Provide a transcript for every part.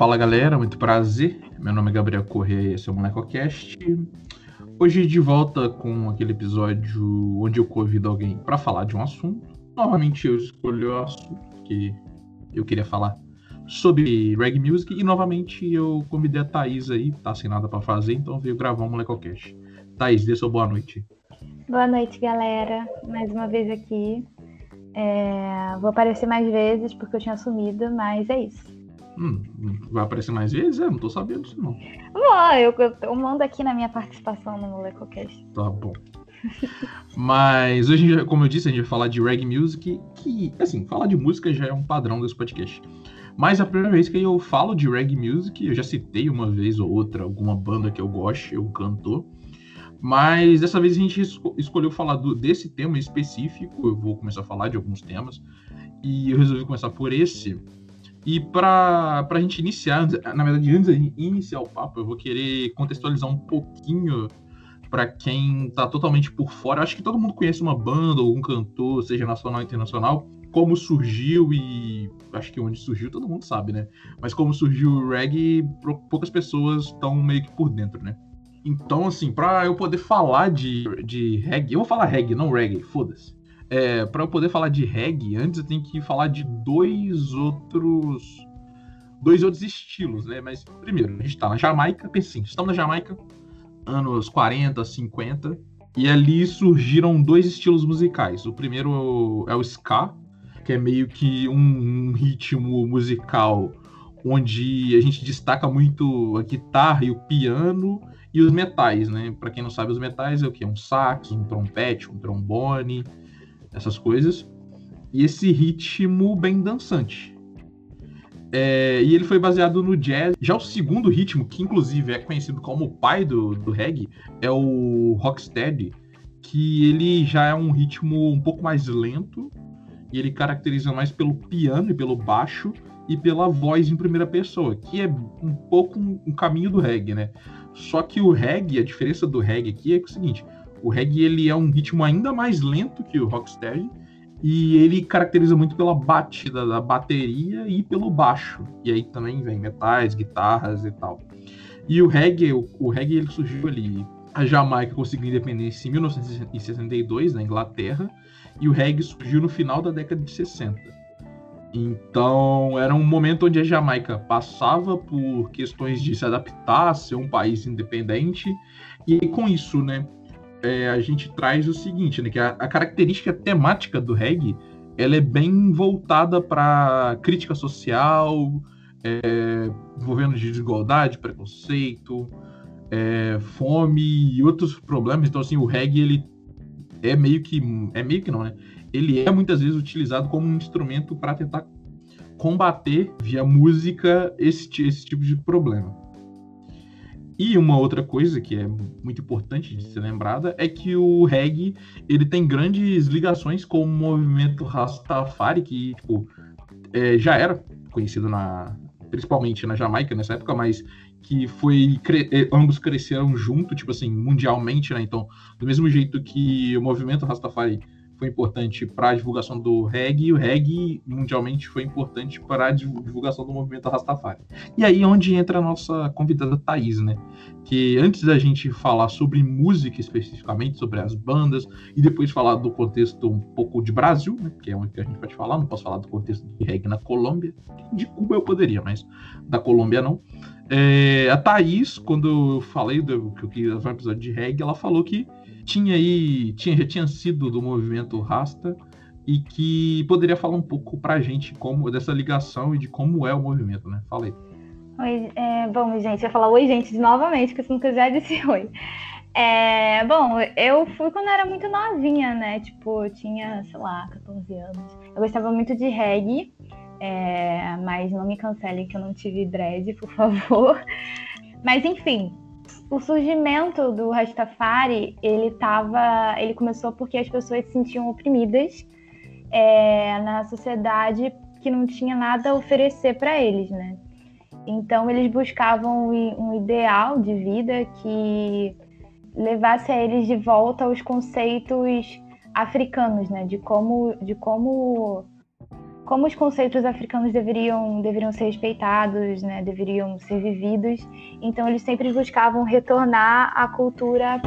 Fala galera, muito prazer. Meu nome é Gabriel Correia e esse é o MolecoCast. Hoje de volta com aquele episódio onde eu convido alguém para falar de um assunto. Novamente eu escolhi o assunto que eu queria falar sobre reggae music e novamente eu convidei a Thaís aí, tá sem nada para fazer, então veio gravar um MolecoCast. Thaís, dê sua boa noite. Boa noite, galera. Mais uma vez aqui. É... Vou aparecer mais vezes porque eu tinha sumido, mas é isso. Hum, vai aparecer mais vezes? É, não tô sabendo disso não. Bom, eu, eu mando aqui na minha participação no MolecoCast. Tá bom. Mas hoje, como eu disse, a gente vai falar de reggae music, que, assim, falar de música já é um padrão desse podcast. Mas a primeira vez que eu falo de reggae music, eu já citei uma vez ou outra alguma banda que eu gosto, eu cantor. Mas dessa vez a gente escolheu falar do, desse tema específico. Eu vou começar a falar de alguns temas. E eu resolvi começar por esse, e para a gente iniciar, na verdade, antes de iniciar o papo, eu vou querer contextualizar um pouquinho para quem está totalmente por fora. Acho que todo mundo conhece uma banda ou um cantor, seja nacional ou internacional, como surgiu e acho que onde surgiu todo mundo sabe, né? Mas como surgiu o reggae, poucas pessoas estão meio que por dentro, né? Então, assim, para eu poder falar de, de reggae, eu vou falar reggae, não reggae, foda-se é, para eu poder falar de reggae, antes eu tenho que falar de dois outros dois outros estilos, né? Mas primeiro, a gente tá na Jamaica, pensa assim, estamos na Jamaica, anos 40, 50, e ali surgiram dois estilos musicais. O primeiro é o ska, que é meio que um, um ritmo musical onde a gente destaca muito a guitarra e o piano e os metais, né? Para quem não sabe, os metais é o que? Um sax, um trompete, um trombone, essas coisas. E esse ritmo bem dançante. É, e ele foi baseado no jazz. Já o segundo ritmo, que inclusive é conhecido como o pai do, do reggae, é o rocksteady, que ele já é um ritmo um pouco mais lento e ele caracteriza mais pelo piano e pelo baixo e pela voz em primeira pessoa, que é um pouco um, um caminho do reggae, né? Só que o reggae, a diferença do reggae aqui é, é o seguinte: o reggae ele é um ritmo ainda mais lento que o rocksteady e ele caracteriza muito pela batida da bateria e pelo baixo. E aí também vem metais, guitarras e tal. E o reggae, o, o reggae ele surgiu ali. A Jamaica conseguiu independência em 1962 na Inglaterra e o reggae surgiu no final da década de 60. Então, era um momento onde a Jamaica passava por questões de se adaptar, ser um país independente, e com isso, né, é, a gente traz o seguinte, né? Que a, a, característica temática do reggae ela é bem voltada para crítica social, é, envolvendo desigualdade, preconceito, é, fome e outros problemas. Então, assim, o reggae ele é meio que é meio que não, né? Ele é muitas vezes utilizado como um instrumento para tentar combater via música esse, esse tipo de problema. E uma outra coisa que é muito importante de ser lembrada é que o reggae ele tem grandes ligações com o movimento Rastafari, que tipo, é, já era conhecido na, principalmente na Jamaica nessa época, mas que foi é, ambos cresceram junto, tipo assim, mundialmente, né? Então, do mesmo jeito que o movimento Rastafari foi importante para a divulgação do reggae, o reggae mundialmente foi importante para a divulgação do movimento Rastafari. E aí é onde entra a nossa convidada Thaís, né? Que antes da gente falar sobre música especificamente, sobre as bandas, e depois falar do contexto um pouco de Brasil, né? Que é onde a gente pode falar, não posso falar do contexto de reggae na Colômbia. De Cuba eu poderia, mas da Colômbia não. É, a Thaís, quando eu falei do que eu queria fazer um episódio de reggae, ela falou que tinha aí, tinha, já tinha sido do movimento Rasta e que poderia falar um pouco pra gente como dessa ligação e de como é o movimento, né? Falei. Oi, é, bom, gente, eu falar oi, gente, novamente, porque você nunca já disse oi. É, bom, eu fui quando era muito novinha, né? Tipo, eu tinha, sei lá, 14 anos. Eu gostava muito de reggae, é, mas não me cancele que eu não tive dread, por favor. Mas enfim, o surgimento do Rastafari, ele tava, ele começou porque as pessoas se sentiam oprimidas é, na sociedade que não tinha nada a oferecer para eles, né? Então eles buscavam um ideal de vida que levasse a eles de volta aos conceitos africanos, né? De como, de como como os conceitos africanos deveriam, deveriam ser respeitados, né, deveriam ser vividos. Então eles sempre buscavam retornar à cultura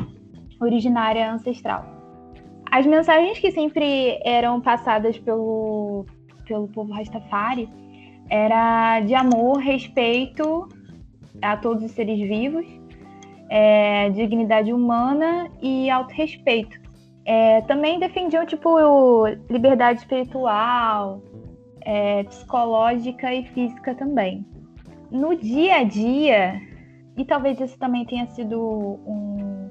originária ancestral. As mensagens que sempre eram passadas pelo, pelo povo Rastafari era de amor, respeito a todos os seres vivos, é, dignidade humana e autorrespeito. É, também defendiam tipo liberdade espiritual, é, psicológica e física também. No dia a dia, e talvez isso também tenha sido um,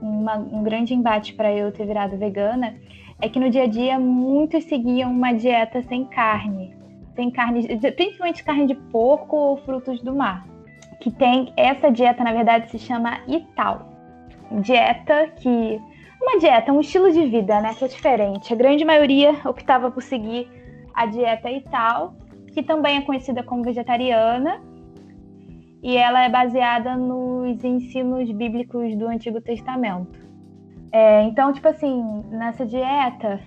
uma, um grande embate para eu ter virado vegana, é que no dia a dia muitos seguiam uma dieta sem carne, sem carne, principalmente carne de porco ou frutos do mar. Que tem essa dieta, na verdade, se chama Ital. Dieta que uma dieta, um estilo de vida, né, que é diferente. A grande maioria optava por seguir a dieta Ital, que também é conhecida como vegetariana, e ela é baseada nos ensinos bíblicos do Antigo Testamento. É, então, tipo assim, nessa dieta,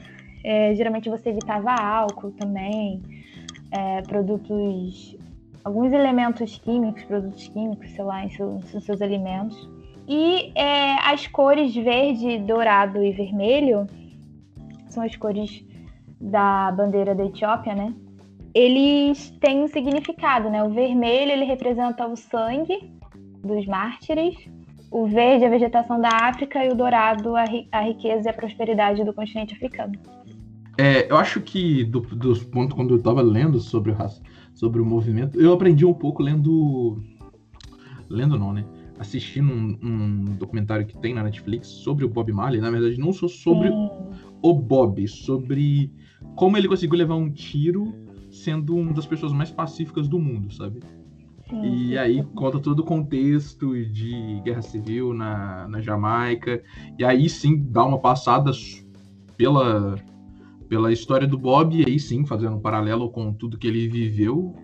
é, geralmente você evitava álcool também, é, produtos, alguns elementos químicos, produtos químicos, sei lá, em, em seus alimentos. E é, as cores verde, dourado e vermelho são as cores da bandeira da Etiópia, né? Eles têm um significado, né? O vermelho ele representa o sangue dos mártires, o verde a vegetação da África e o dourado a, ri a riqueza e a prosperidade do continente africano. É, eu acho que do, dos pontos quando eu estava lendo sobre o sobre o movimento, eu aprendi um pouco lendo lendo não, né? Assistindo um, um documentário que tem na Netflix sobre o Bob Marley, na verdade não só sobre Sim. o Bob, sobre como ele conseguiu levar um tiro sendo uma das pessoas mais pacíficas do mundo, sabe? Sim, e aí conta todo o contexto de guerra civil na, na Jamaica. E aí sim dá uma passada pela, pela história do Bob, e aí sim fazendo um paralelo com tudo que ele viveu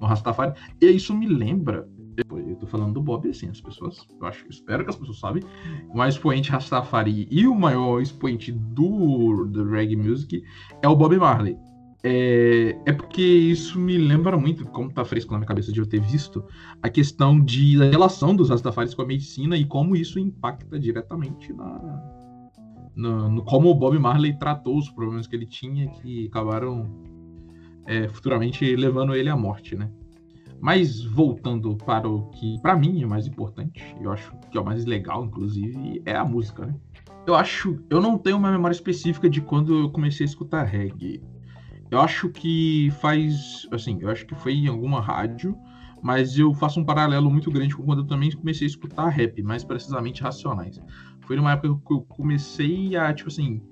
no Rastafari. E isso me lembra. Eu tô falando do Bob assim, as pessoas, eu acho, espero que as pessoas sabem, o maior expoente Rastafari e o maior expoente do, do reggae music é o Bob Marley. É, é, porque isso me lembra muito, como tá fresco na minha cabeça de eu ter visto, a questão de da relação dos Rastafaris com a medicina e como isso impacta diretamente na, no, como o Bob Marley tratou os problemas que ele tinha, que acabaram é, futuramente levando ele à morte, né? Mas voltando para o que para mim é mais importante, eu acho que é o mais legal, inclusive, é a música, né? Eu acho, eu não tenho uma memória específica de quando eu comecei a escutar reggae. Eu acho que faz, assim, eu acho que foi em alguma rádio, mas eu faço um paralelo muito grande com quando eu também comecei a escutar rap, mais precisamente Racionais. Foi numa época que eu comecei a, tipo assim,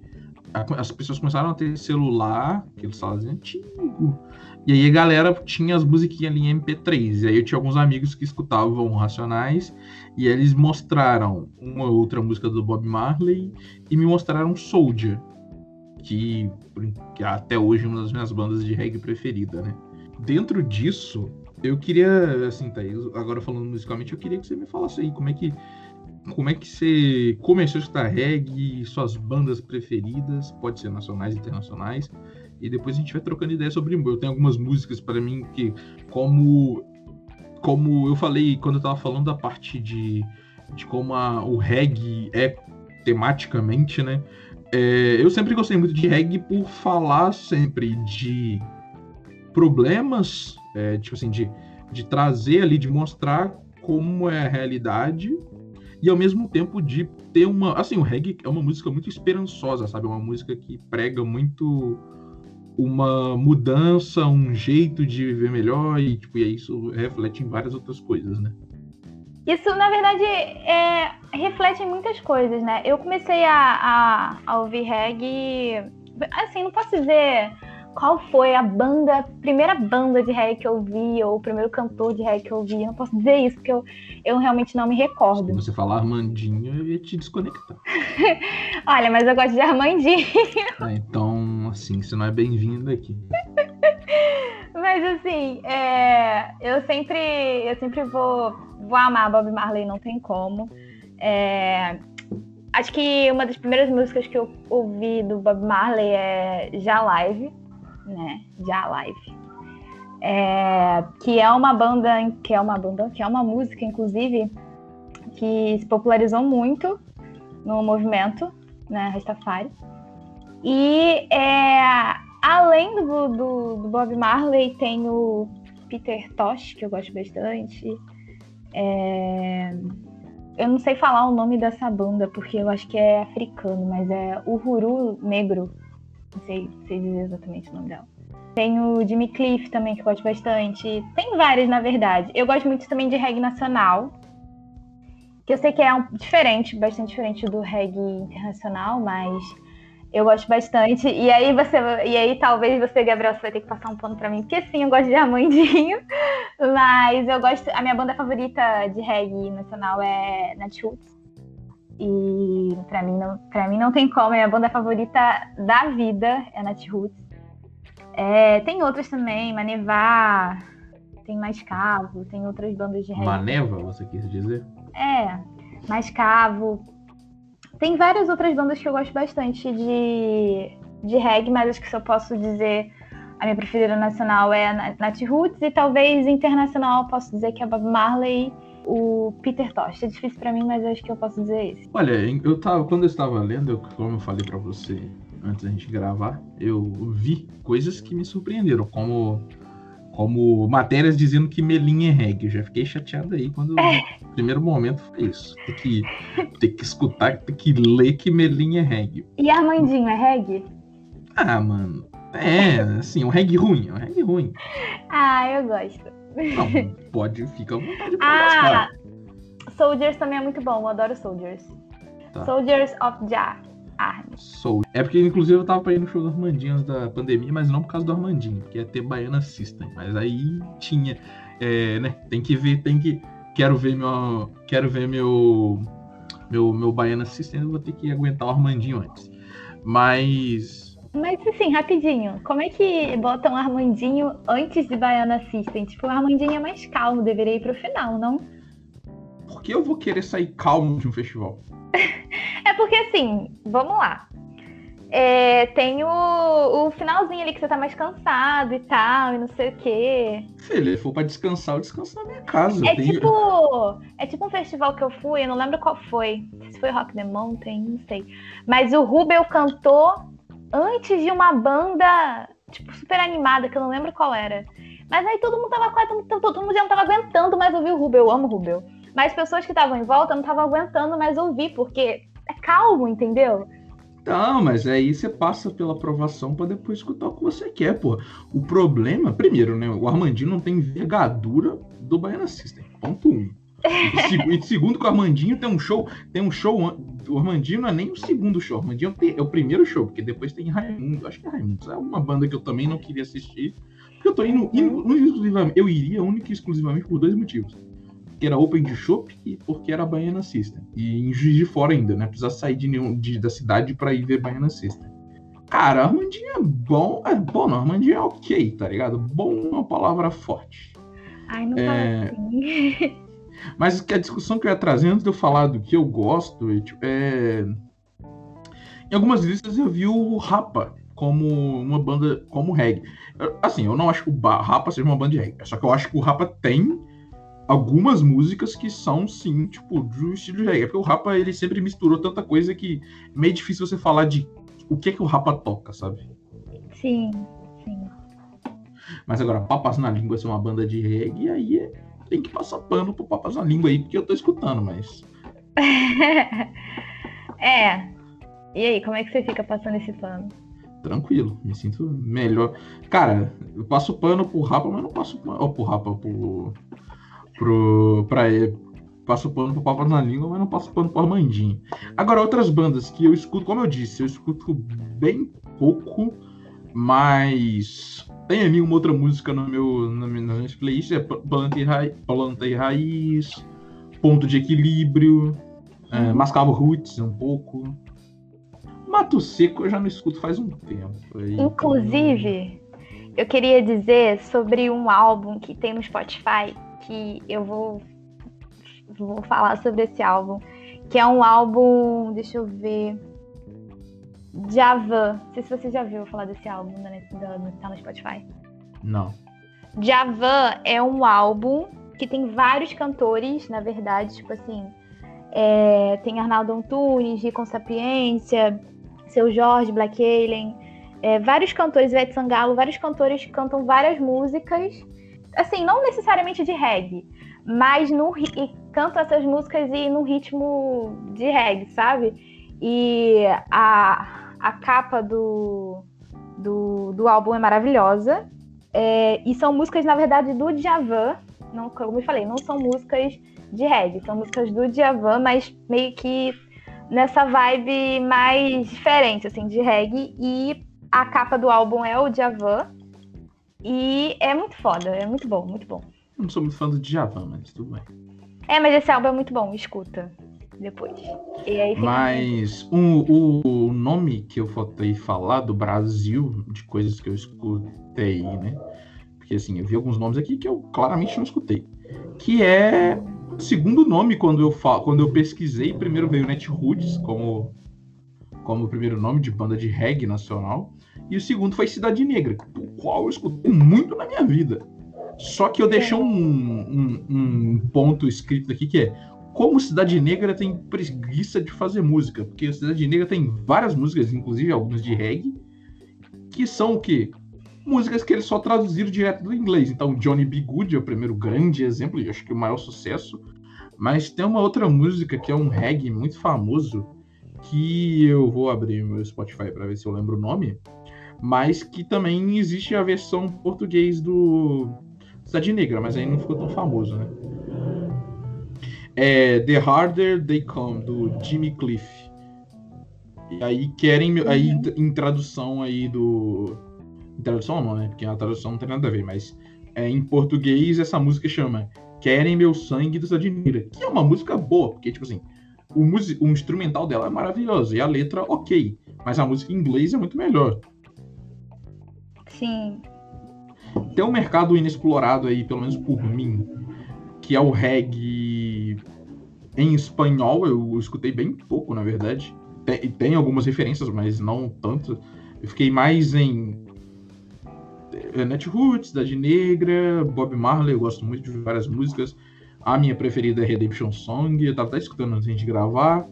as pessoas começaram a ter celular, aqueles celulares antigo, e aí a galera tinha as musiquinhas ali em MP3, e aí eu tinha alguns amigos que escutavam Racionais, e eles mostraram uma outra música do Bob Marley, e me mostraram Soldier, que, que até hoje é uma das minhas bandas de reggae preferida, né? Dentro disso, eu queria, assim, Thaís, agora falando musicalmente, eu queria que você me falasse aí como é que como é que você começou a escutar reggae, suas bandas preferidas, pode ser nacionais e internacionais, e depois a gente vai trocando ideia sobre eu tenho algumas músicas para mim que como como eu falei quando eu tava falando da parte de, de como a, o reggae é tematicamente, né? É, eu sempre gostei muito de reggae por falar sempre de problemas, é, tipo assim, de, de trazer ali, de mostrar como é a realidade e ao mesmo tempo de ter uma. Assim, o reggae é uma música muito esperançosa, sabe? É uma música que prega muito uma mudança, um jeito de viver melhor e, tipo, e isso reflete em várias outras coisas, né? Isso, na verdade, é, reflete em muitas coisas, né? Eu comecei a, a, a, ouvir reggae. Assim, não posso dizer qual foi a banda, primeira banda de reggae que eu vi, ou o primeiro cantor de reggae que eu vi. Eu não posso dizer isso, porque eu, eu realmente não me recordo. Se você falar Armandinho, eu ia te desconectar. Olha, mas eu gosto de Armandinho. Ah, então, assim, você não é bem-vindo aqui. Mas assim, é, eu sempre eu sempre vou, vou amar Bob Marley, não tem como. É, acho que uma das primeiras músicas que eu ouvi do Bob Marley é Já Live, né? De Alive. É, que é uma banda, que é uma banda, que é uma música, inclusive, que se popularizou muito no movimento, né, Rastafari. E é, além do, do, do, Bob Marley, tem o Peter Tosh, que eu gosto bastante. É, eu não sei falar o nome dessa banda, porque eu acho que é africano, mas é o Huru Negro. Não sei, sei dizer exatamente o nome dela. Tem o Jimmy Cliff também, que eu gosto bastante. Tem vários, na verdade. Eu gosto muito também de reggae nacional. Que eu sei que é um, diferente, bastante diferente do reggae internacional, mas eu gosto bastante. E aí você. E aí talvez você, Gabriel, você vai ter que passar um pano pra mim, porque sim, eu gosto de Armandinho. Mas eu gosto. A minha banda favorita de reggae nacional é Nat E pra mim, não, pra mim não tem como. A minha banda favorita da vida é Nat Roots. É, tem outras também, Manevá, tem Mais Cavo, tem outras bandas de reggae. Maneva, você quis dizer? É, Mais Cavo. Tem várias outras bandas que eu gosto bastante de, de reggae, mas acho que se eu posso dizer a minha preferida nacional é a Nat Roots e talvez internacional eu posso dizer que é a Bob Marley o Peter Tosh. É difícil para mim, mas acho que eu posso dizer isso. Olha, eu tava, quando eu estava lendo, eu, como eu falei para você antes da gente gravar, eu vi coisas que me surpreenderam, como como matérias dizendo que Melinha é reggae. Eu já fiquei chateado aí quando é. o primeiro momento foi isso. Tem que, tem que escutar, tem que ler que Melinha é reggae. E Armandinho é reggae? Ah, mano. É, assim, um reggae ruim, um reggae ruim. Ah, eu gosto. Não, pode, fica à vontade ah. Soldiers também é muito bom, eu adoro Soldiers. Tá. Soldiers of Jah. Sou. É porque, inclusive, eu tava pra ir no show do Armandinho antes da pandemia, mas não por causa do Armandinho, porque ia ter Baiana System. Mas aí tinha. É, né? Tem que ver, tem que. Quero ver meu. Quero ver meu. Meu, meu Baiana System, eu vou ter que aguentar o Armandinho antes. Mas. Mas assim, rapidinho, como é que botam Armandinho antes de Baiana System? Tipo, o Armandinho é mais calmo, deveria ir pro final, não? Por que eu vou querer sair calmo de um festival? É porque assim, vamos lá. É, tem o, o, finalzinho ali que você tá mais cansado e tal, e não sei o quê. Se for pra descansar, eu descanso na minha casa. É tenho... tipo. É tipo um festival que eu fui, eu não lembro qual foi. Se foi Rock the Mountain, não sei. Mas o Rubel cantou antes de uma banda, tipo, super animada, que eu não lembro qual era. Mas aí todo mundo tava quase. Todo, mundo já não tava aguentando mais ouvir o Rubel. Eu amo o Rubel. Mas pessoas que estavam em volta não estavam aguentando mais ouvir, porque é calmo, entendeu? Não, mas aí você passa pela aprovação para depois escutar o que você quer, pô. O problema, primeiro, né? O Armandinho não tem envergadura do Baiana System. Ponto um. E segundo, que o Armandinho tem um show, tem um show. O Armandinho não é nem o segundo show, o Armandinho é o primeiro show, porque depois tem Raimundo. Acho que é Raimundo. É uma banda que eu também não queria assistir. Porque eu tô indo, indo, indo eu iria única e exclusivamente por dois motivos que era Open de Shop e porque era Baiana System. E em Juiz de Fora ainda, né? Precisa sair de nenhum, de, da cidade para ir ver Baiana System. Cara, Armandinho é bom. É bom, não. Armandinho é ok, tá ligado? Bom é uma palavra forte. Ai, não é... assim. Mas que a discussão que eu ia trazer antes de eu falar do que eu gosto é, tipo, é... Em algumas listas eu vi o Rapa como uma banda como reggae. Assim, eu não acho que o Rapa seja uma banda de reggae. Só que eu acho que o Rapa tem algumas músicas que são, sim, tipo, do estilo de reggae. Porque o Rapa, ele sempre misturou tanta coisa que é meio difícil você falar de o que é que o Rapa toca, sabe? Sim, sim. Mas agora, Papas na Língua ser uma banda de reggae, aí é, tem que passar pano pro Papas na Língua aí, porque eu tô escutando, mas... é. E aí, como é que você fica passando esse pano? Tranquilo, me sinto melhor. Cara, eu passo pano pro Rapa, mas não passo pano... Pro Rapa, pro pro, pra ele. Passo pano pro Papas na Língua, mas não passo pano pro Armandinho. Agora, outras bandas que eu escuto, como eu disse, eu escuto bem pouco, mas tem ali uma outra música no meu, na minha, nas minhas é Planta e, Raiz, Planta e Raiz, Ponto de Equilíbrio, é, uhum. Mascavo Roots um pouco. Mato Seco eu já não escuto faz um tempo. Aí, Inclusive, eu queria dizer sobre um álbum que tem no Spotify que eu vou, vou falar sobre esse álbum, que é um álbum, deixa eu ver. Java. Não sei se você já viu falar desse álbum né, tá no Spotify. Não. Java é um álbum que tem vários cantores, na verdade, tipo assim. É, tem Arnaldo Antunes, Rico Sapiência, Seu Jorge, Black Alien, é, vários cantores, Ivete Sangalo, vários cantores que cantam várias músicas, assim, não necessariamente de reggae, mas no, e cantam essas músicas e no ritmo de reggae, sabe? E a, a capa do, do, do álbum é maravilhosa. É, e são músicas, na verdade, do Djavan. Não, como eu falei, não são músicas de reggae, são músicas do Djavan, mas meio que nessa vibe mais diferente, assim, de reggae. E a capa do álbum é o Djavan. E é muito foda, é muito bom, muito bom. Eu não sou muito fã do Djavan, mas tudo bem. É, mas esse álbum é muito bom, escuta depois. Mas o, o nome que eu faltei falar do Brasil, de coisas que eu escutei, né? Porque assim, eu vi alguns nomes aqui que eu claramente não escutei. Que é o segundo nome quando eu, falo, quando eu pesquisei. Primeiro veio Netroots como, como o primeiro nome de banda de reggae nacional. E o segundo foi Cidade Negra, o qual eu escutei muito na minha vida. Só que eu deixei um, um, um ponto escrito aqui que é como Cidade Negra tem preguiça de fazer música, porque Cidade Negra tem várias músicas, inclusive algumas de reggae, que são o quê? Músicas que eles só traduziram direto do inglês. Então, Johnny B. Good é o primeiro grande exemplo, e acho que o maior sucesso. Mas tem uma outra música que é um reggae muito famoso, que eu vou abrir meu Spotify para ver se eu lembro o nome, mas que também existe a versão português do Cidade Negra, mas aí não ficou tão famoso, né? É The Harder They Come, do Jimmy Cliff. E aí querem. Aí, uhum. em tradução aí do. Em tradução não, né? Porque a tradução não tem nada a ver, mas é, em português essa música chama Querem Meu Sangue dos Admira. Que é uma música boa, porque, tipo assim, o, o instrumental dela é maravilhoso e a letra, ok. Mas a música em inglês é muito melhor. Sim. Tem um mercado inexplorado aí, pelo menos por mim, que é o reggae em espanhol. Eu escutei bem pouco, na verdade. Tem, tem algumas referências, mas não tanto. Eu fiquei mais em eh, Netroots, Cidade Negra, Bob Marley, eu gosto muito de várias músicas. A minha preferida é Redemption Song, eu tava até escutando antes de gravar.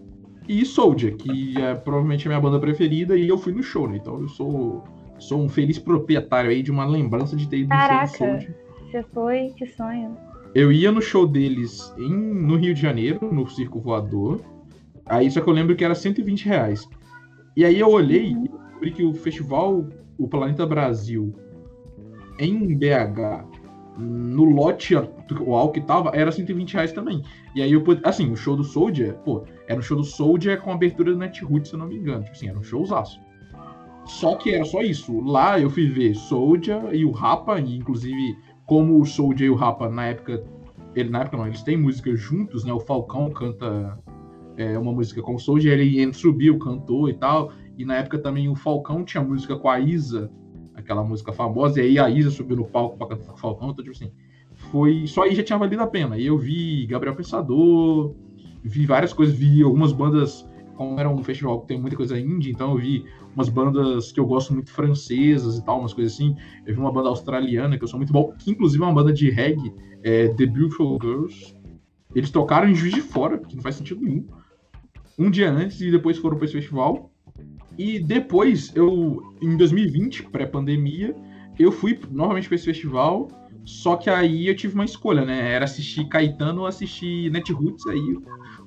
E Soldier, que é provavelmente a minha banda preferida, e eu fui no show, né? Então eu sou, sou um feliz proprietário aí de uma lembrança de ter ido Caraca, no Soldier. Você foi? Que sonho. Eu ia no show deles em, no Rio de Janeiro, no Circo Voador. Aí só que eu lembro que era 120 reais. E aí eu olhei e descobri que o festival, o Planeta Brasil, em BH, no lote atual que tava, era 120 reais também. E aí eu assim, o show do Soldier, pô, era um show do Soldier com abertura do Netroots, se eu não me engano. Tipo assim, era um showzaço. Só que era só isso. Lá eu fui ver Soldier e o Rapa, e inclusive como o Soldier e o Rapa, na época. Ele, na época não, eles têm música juntos, né? O Falcão canta é, uma música com o Soldier, ele subiu, cantou e tal. E na época também o Falcão tinha música com a Isa, aquela música famosa, e aí a Isa subiu no palco pra cantar com o Falcão, então, tipo assim. Foi. Só aí já tinha valido a pena. E eu vi Gabriel Pensador, vi várias coisas, vi algumas bandas como era um festival que tem muita coisa indie, então eu vi umas bandas que eu gosto muito francesas e tal, umas coisas assim. Eu vi uma banda australiana que eu sou muito bom, que inclusive é uma banda de reggae, é The Beautiful Girls. Eles tocaram em Juiz de Fora, que não faz sentido nenhum. Um dia antes e depois foram para esse festival. E depois, eu, em 2020, pré-pandemia, eu fui novamente para esse festival. Só que aí eu tive uma escolha, né? Era assistir Caetano ou assistir Netroots. Aí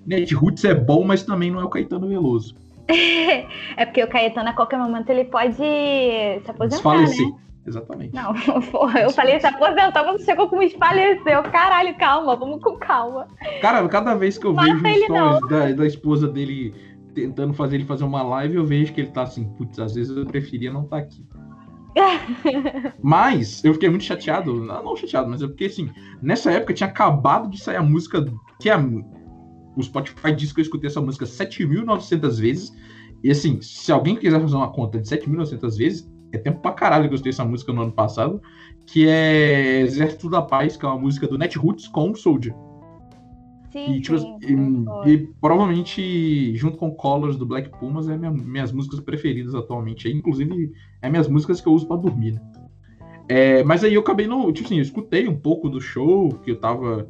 Netroots é bom, mas também não é o Caetano Veloso. é porque o Caetano a qualquer momento ele pode se aposentar, Desfalecer. né? Exatamente. Não, porra, eu falei se aposentar, você chegou com espaleceu. Caralho, calma, vamos com calma. Cara, cada vez que eu Mata vejo stories da, da esposa dele tentando fazer ele fazer uma live, eu vejo que ele tá assim, putz, às vezes eu preferia não estar tá aqui. mas eu fiquei muito chateado, não, não chateado, mas é porque assim, nessa época tinha acabado de sair a música que é o Spotify diz que eu escutei essa música 7.900 vezes. E assim, se alguém quiser fazer uma conta de 7.900 vezes, é tempo pra caralho que eu escutei essa música no ano passado, que é Exército da Paz, que é uma música do Netroots com o Soldier. Sim, e, tipo, sim, e, e, provavelmente, junto com Colors do Black Pumas, é minha, minhas músicas preferidas atualmente. Inclusive, é minhas músicas que eu uso para dormir, né? É, mas aí eu acabei não. Tipo assim, eu escutei um pouco do show que eu tava.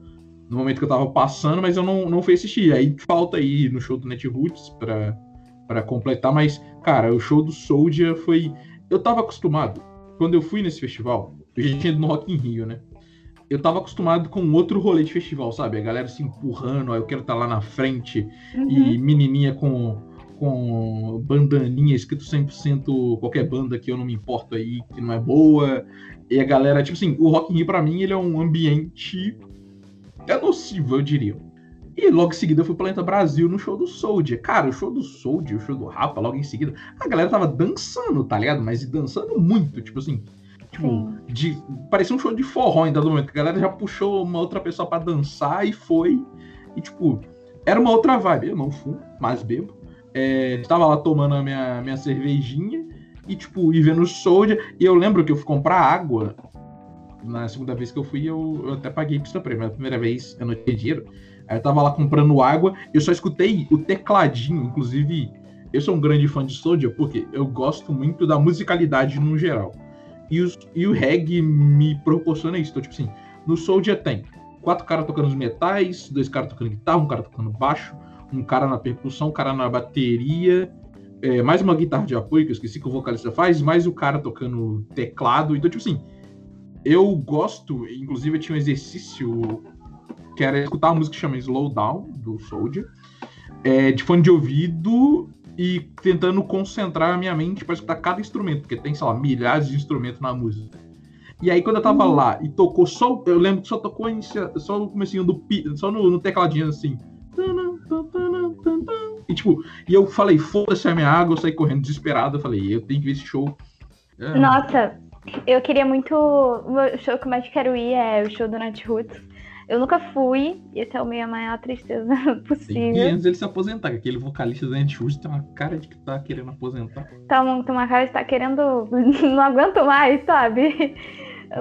No momento que eu tava passando, mas eu não, não fui assistir. Aí falta aí no show do Netroots pra, pra completar. Mas, cara, o show do Soldier foi. Eu tava acostumado. Quando eu fui nesse festival, eu já tinha ido no Rock in Rio, né? Eu tava acostumado com outro rolê de festival, sabe? A galera se empurrando, aí eu quero estar tá lá na frente, uhum. e menininha com com bandaninha escrito 100% qualquer banda que eu não me importo aí, que não é boa. E a galera, tipo assim, o Rock in Rio pra mim ele é um ambiente é nocivo, eu diria. E logo em seguida eu fui Planeta Brasil no show do Soldier. Cara, o show do Soldier, o show do Rafa, logo em seguida, a galera tava dançando, tá ligado? Mas dançando muito, tipo assim. Tipo, de, parecia um show de forró em dado momento. A galera já puxou uma outra pessoa para dançar e foi. E, tipo, era uma outra vibe. Eu não fumo, mas bebo. É, estava lá tomando a minha, minha cervejinha e, tipo, e vendo o Soldier. E eu lembro que eu fui comprar água. Na segunda vez que eu fui, eu, eu até paguei pista prêmio. Na primeira vez eu não tinha dinheiro. Aí eu tava lá comprando água. Eu só escutei o tecladinho. Inclusive, eu sou um grande fã de Soldier porque eu gosto muito da musicalidade no geral. E, os, e o reggae me proporciona isso. Então, tipo assim, no Soldier tem quatro caras tocando os metais, dois caras tocando guitarra, um cara tocando baixo, um cara na percussão, um cara na bateria, é, mais uma guitarra de apoio, que eu esqueci que o vocalista faz, mais o cara tocando teclado. Então, tipo assim, eu gosto, inclusive eu tinha um exercício que era escutar uma música que chama Slow Down, do Soldier, é, de fone de ouvido e tentando concentrar a minha mente para escutar cada instrumento, porque tem, sei lá, milhares de instrumentos na música. E aí, quando eu tava uhum. lá e tocou só. Eu lembro que só tocou só no comecinho do. Só no, no tecladinho assim. E tipo, e eu falei, foda-se a minha água, eu saí correndo desesperado. Eu falei, eu tenho que ver esse show. É. Nossa, eu queria muito. O show que eu mais quero ir é o show do Nat Roots. Eu nunca fui, e essa é a minha maior tristeza possível. E antes ele se aposentar, aquele vocalista da Antius tem uma cara de que tá querendo aposentar. Tá, tem uma cara de tá querendo. não aguento mais, sabe?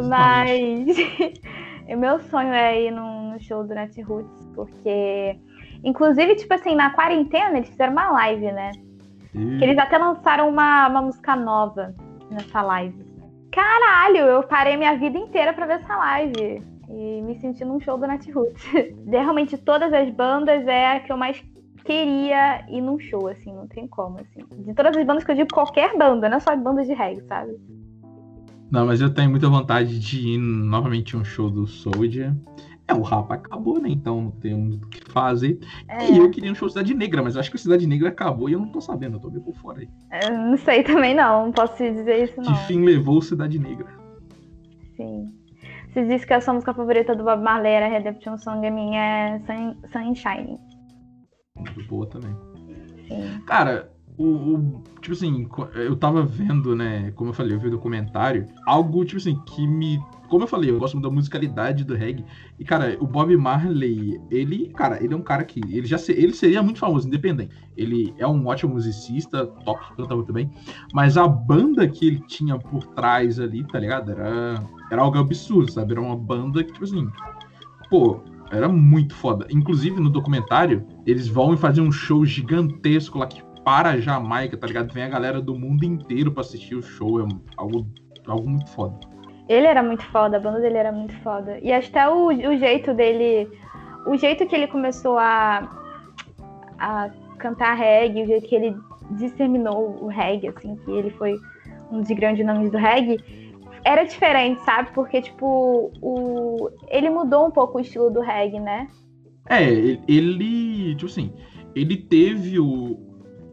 Mas. o meu sonho é ir no, no show do Nat Roots, porque Inclusive, tipo assim, na quarentena eles fizeram uma live, né? Que eles até lançaram uma, uma música nova nessa live. Caralho, eu parei minha vida inteira pra ver essa live. E me senti num show do Netroots. De realmente todas as bandas é a que eu mais queria ir num show, assim, não tem como, assim. De todas as bandas que eu digo, qualquer banda, não é só bandas de reggae, sabe? Não, mas eu tenho muita vontade de ir novamente um show do Soldier. É, o rap acabou, né? Então não temos o que fazer. É. E eu queria um show Cidade Negra, mas acho que o Cidade Negra acabou e eu não tô sabendo, eu tô bem por fora aí. Eu não sei também não, não posso dizer isso não. Que fim levou Cidade Negra? Sim. Você disse que a sua música favorita do Bob Marley era Redemption Song, a minha é Sunshine. Muito boa também. Sim. Cara, o, o, tipo assim, eu tava vendo, né, como eu falei, eu vi o documentário, algo, tipo assim, que me como eu falei, eu gosto da musicalidade do reggae. E, cara, o Bob Marley, ele, cara, ele é um cara que. Ele já ele seria muito famoso, independente. Ele é um ótimo musicista, toca, canta muito bem. Mas a banda que ele tinha por trás ali, tá ligado? Era, era algo absurdo, sabe? Era uma banda que, tipo assim. Pô, era muito foda. Inclusive, no documentário, eles vão e um show gigantesco lá que para a Jamaica, tá ligado? Vem a galera do mundo inteiro para assistir o show. É algo, algo muito foda. Ele era muito foda, a banda dele era muito foda. E até o, o jeito dele. O jeito que ele começou a, a cantar reggae, o jeito que ele disseminou o reggae, assim, que ele foi um dos grandes nomes do reggae, era diferente, sabe? Porque, tipo, o... ele mudou um pouco o estilo do reggae, né? É, ele, tipo assim, ele teve o,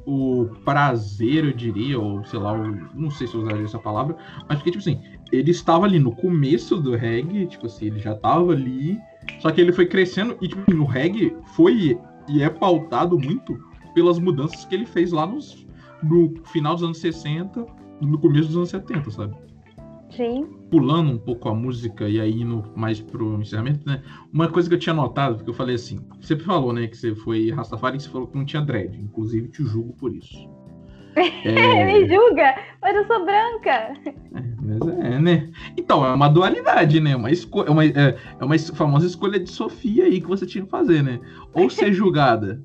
o prazer, eu diria, ou sei lá, não sei se eu usaria essa palavra, mas porque, tipo assim, ele estava ali no começo do reggae, tipo assim, ele já estava ali, só que ele foi crescendo e tipo, no reggae foi e é pautado muito pelas mudanças que ele fez lá nos, no final dos anos 60 no começo dos anos 70, sabe? Sim. Pulando um pouco a música e aí indo mais pro encerramento, né? Uma coisa que eu tinha notado, porque eu falei assim, você sempre falou, né, que você foi Rastafari e você falou que não tinha dread, inclusive te julgo por isso. É... Me julga, mas eu sou branca. Mas é, né? Então, é uma dualidade, né? Uma esco é, uma, é, é uma famosa escolha de Sofia aí que você tinha que fazer, né? Ou ser julgada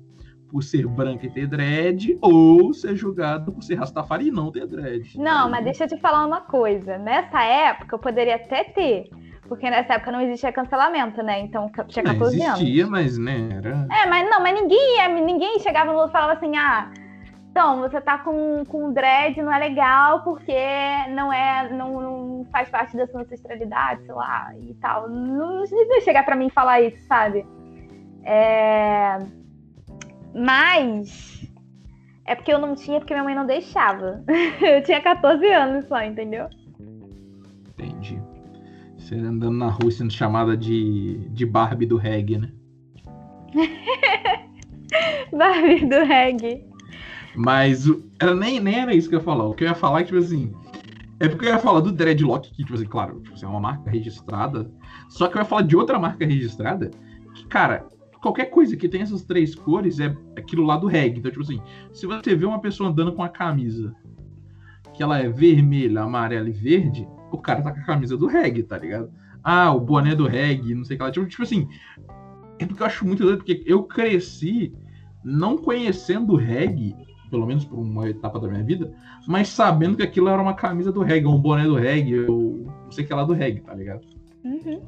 por ser branca e ter dread, ou ser julgada por ser Rastafari e não ter dread. Não, mas deixa eu te falar uma coisa. Nessa época eu poderia até ter. Porque nessa época não existia cancelamento, né? Então tinha 14 existia, anos. Existia, mas né, era... É, mas não, mas ninguém ia, ninguém chegava no e falava assim, ah, então, você tá com, com dread, não é legal porque não é, não, não faz parte da sua ancestralidade, sei lá, e tal. Não, não precisa chegar para mim e falar isso, sabe? É... Mas é porque eu não tinha, porque minha mãe não deixava. eu tinha 14 anos só, entendeu? Entendi. Você andando na rua sendo chamada de, de Barbie do reggae, né? Barbie do reggae. Mas era, nem, nem era isso que eu ia falar. O que eu ia falar é tipo assim. É porque eu ia falar do Dreadlock, que, tipo assim, claro, tipo assim, é uma marca registrada. Só que eu ia falar de outra marca registrada. Que, cara, qualquer coisa que tem essas três cores é aquilo lá do reggae. Então, tipo assim, se você vê uma pessoa andando com a camisa que ela é vermelha, amarela e verde, o cara tá com a camisa do reggae, tá ligado? Ah, o boné do reggae, não sei o que lá. Tipo, tipo assim, é porque eu acho muito doido, porque eu cresci não conhecendo reggae pelo menos por uma etapa da minha vida, mas sabendo que aquilo era uma camisa do reggae, um boné do reggae, ou não sei o que lá do reggae, tá ligado? Uhum.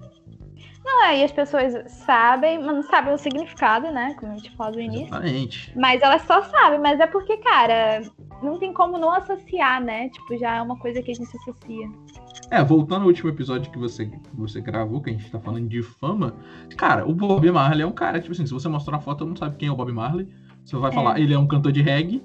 Não, aí as pessoas sabem, mas não sabem o significado, né? Como a gente falou no início. Exatamente. Mas elas só sabem, mas é porque, cara, não tem como não associar, né? Tipo, já é uma coisa que a gente associa. É, voltando ao último episódio que você, que você gravou, que a gente tá falando de fama, cara, o Bob Marley é um cara, tipo assim, se você mostrar uma foto, não sabe quem é o Bob Marley. Você vai é. falar, ele é um cantor de reggae,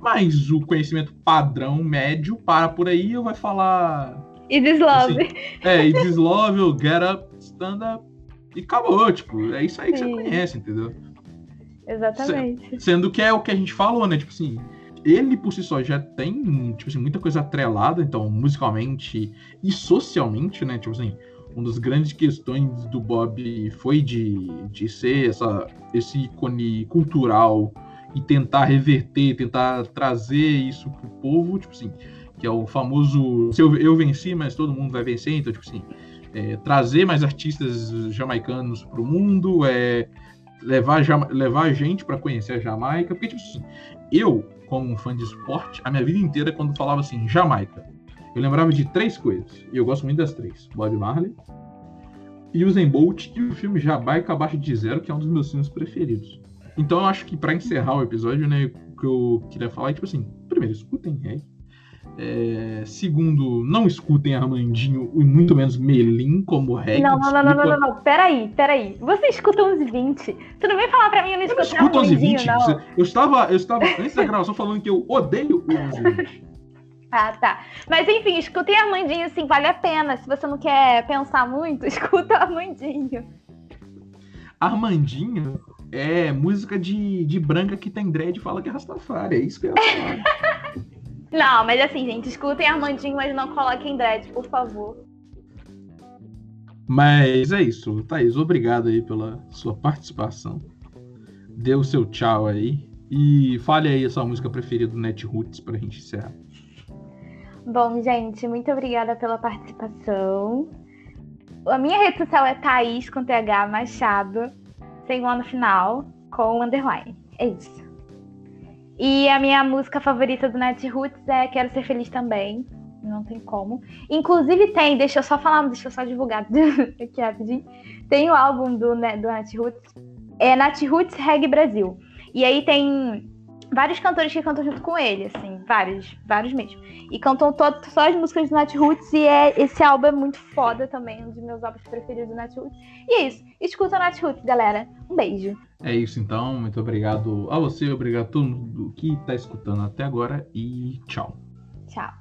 mas o conhecimento padrão médio para por aí e vai falar. E deslove. Assim, é, e deslove, get up, stand up. E acabou, tipo, é isso aí que Sim. você conhece, entendeu? Exatamente. Sendo que é o que a gente falou, né? Tipo assim, ele por si só já tem, tipo assim, muita coisa atrelada, então, musicalmente e socialmente, né? Tipo assim, uma das grandes questões do Bob foi de, de ser essa, esse ícone cultural e tentar reverter, tentar trazer isso pro povo, tipo assim, que é o famoso eu, eu venci, mas todo mundo vai vencer, então, tipo assim, é, trazer mais artistas jamaicanos pro mundo, é, levar, levar a gente para conhecer a Jamaica, porque, tipo assim, eu, como um fã de esporte, a minha vida inteira, quando falava assim, Jamaica, eu lembrava de três coisas, e eu gosto muito das três: Bob Marley, Usain Bolt e o filme Jamaica Abaixo de Zero, que é um dos meus filmes preferidos. Então eu acho que para encerrar o episódio, né, o que eu queria falar é tipo assim, primeiro, escutem reggae. É, segundo, não escutem Armandinho e muito menos Melim como reggae. Não, não, não, não, não, não, não, peraí, peraí. Você escuta uns 20. Tu não vem falar pra mim eu não escuto eu não escuto 11 20. Não. Eu estava, eu estava antes da gravação falando que eu odeio 11 20. Ah, tá. Mas enfim, escutem Armandinho, assim, vale a pena. Se você não quer pensar muito, escuta Armandinho. Armandinho é música de, de branca que tem dread e fala que é Rastafari. É isso que eu ia falar. não, mas assim, gente, escutem Armandinho, mas não coloquem dread, por favor. Mas é isso, Thaís. Obrigado aí pela sua participação. Dê o seu tchau aí. E fale aí a sua música preferida do Netroots pra gente encerrar. Bom, gente, muito obrigada pela participação. A minha rede social é Thaís com TH Machado sem um no final, com underline. É isso. E a minha música favorita do Netroots é Quero Ser Feliz também. Não tem como. Inclusive tem, deixa eu só falar, deixa eu só divulgar aqui rapidinho. Tem o álbum do, né, do Netroots. É Netroots Reggae Brasil. E aí tem vários cantores que cantam junto com ele, assim, vários, vários mesmo. E cantam todo, só as músicas do Nat Roots e é, esse álbum é muito foda também, um dos meus álbuns preferidos do Nat Roots. E é isso, escuta o Nat Roots, galera. Um beijo. É isso então, muito obrigado a você, obrigado a todo mundo que está escutando até agora e tchau. Tchau.